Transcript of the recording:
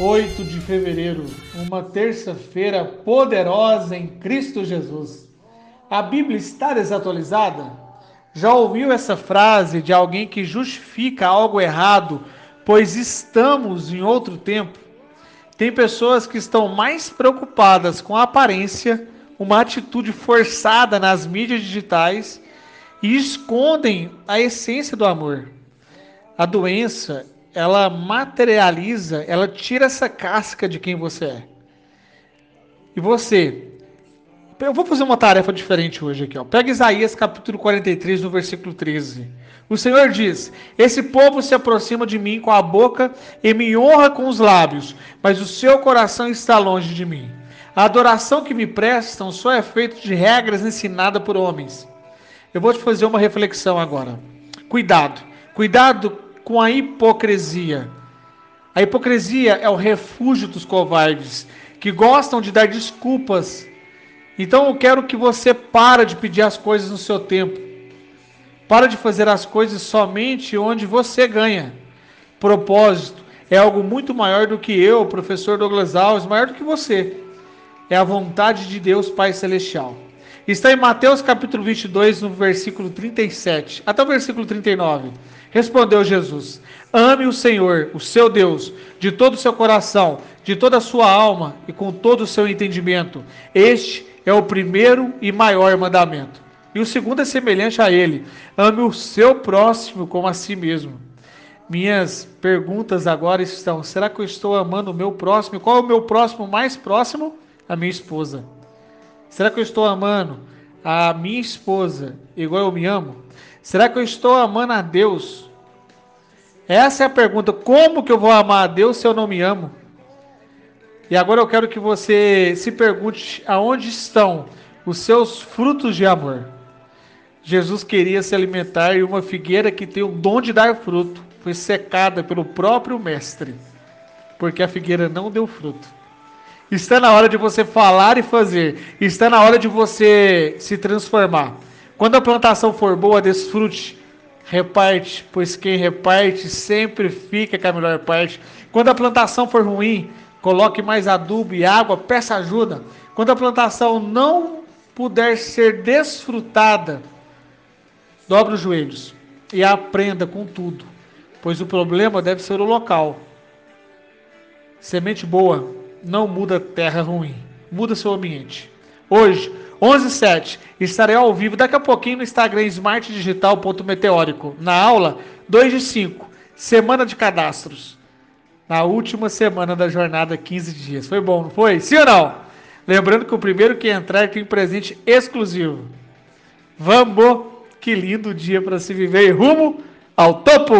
Oito de fevereiro, uma terça-feira poderosa em Cristo Jesus. A Bíblia está desatualizada? Já ouviu essa frase de alguém que justifica algo errado, pois estamos em outro tempo? Tem pessoas que estão mais preocupadas com a aparência, uma atitude forçada nas mídias digitais e escondem a essência do amor. A doença ela materializa, ela tira essa casca de quem você é. E você, eu vou fazer uma tarefa diferente hoje aqui, ó. Pega Isaías capítulo 43, no versículo 13. O Senhor diz: Esse povo se aproxima de mim com a boca e me honra com os lábios, mas o seu coração está longe de mim. A adoração que me prestam só é feita de regras ensinadas por homens. Eu vou te fazer uma reflexão agora. Cuidado, cuidado com a hipocrisia. A hipocrisia é o refúgio dos covardes, que gostam de dar desculpas. Então eu quero que você para de pedir as coisas no seu tempo. Para de fazer as coisas somente onde você ganha. Propósito é algo muito maior do que eu, professor Douglas Alves, maior do que você. É a vontade de Deus Pai Celestial. Está em Mateus capítulo 22, no versículo 37, até o versículo 39. Respondeu Jesus: Ame o Senhor, o seu Deus, de todo o seu coração, de toda a sua alma e com todo o seu entendimento. Este é o primeiro e maior mandamento. E o segundo é semelhante a ele: ame o seu próximo como a si mesmo. Minhas perguntas agora estão: será que eu estou amando o meu próximo? Qual é o meu próximo mais próximo? A minha esposa. Será que eu estou amando a minha esposa igual eu me amo? Será que eu estou amando a Deus? Essa é a pergunta. Como que eu vou amar a Deus se eu não me amo? E agora eu quero que você se pergunte aonde estão os seus frutos de amor. Jesus queria se alimentar e uma figueira que tem o dom de dar fruto foi secada pelo próprio mestre, porque a figueira não deu fruto. Está na hora de você falar e fazer. Está na hora de você se transformar. Quando a plantação for boa, desfrute, reparte, pois quem reparte sempre fica com a melhor parte. Quando a plantação for ruim, coloque mais adubo e água, peça ajuda. Quando a plantação não puder ser desfrutada, dobre os joelhos e aprenda com tudo, pois o problema deve ser o local. Semente boa não muda terra ruim, muda seu ambiente. Hoje, 11:07 estarei ao vivo daqui a pouquinho no Instagram smartdigital.meteórico. Na aula 2 de 5, semana de cadastros. Na última semana da jornada, 15 dias. Foi bom, não foi? Sim ou não? Lembrando que o primeiro que entrar tem presente exclusivo. Vamos! Que lindo dia para se viver rumo ao topo!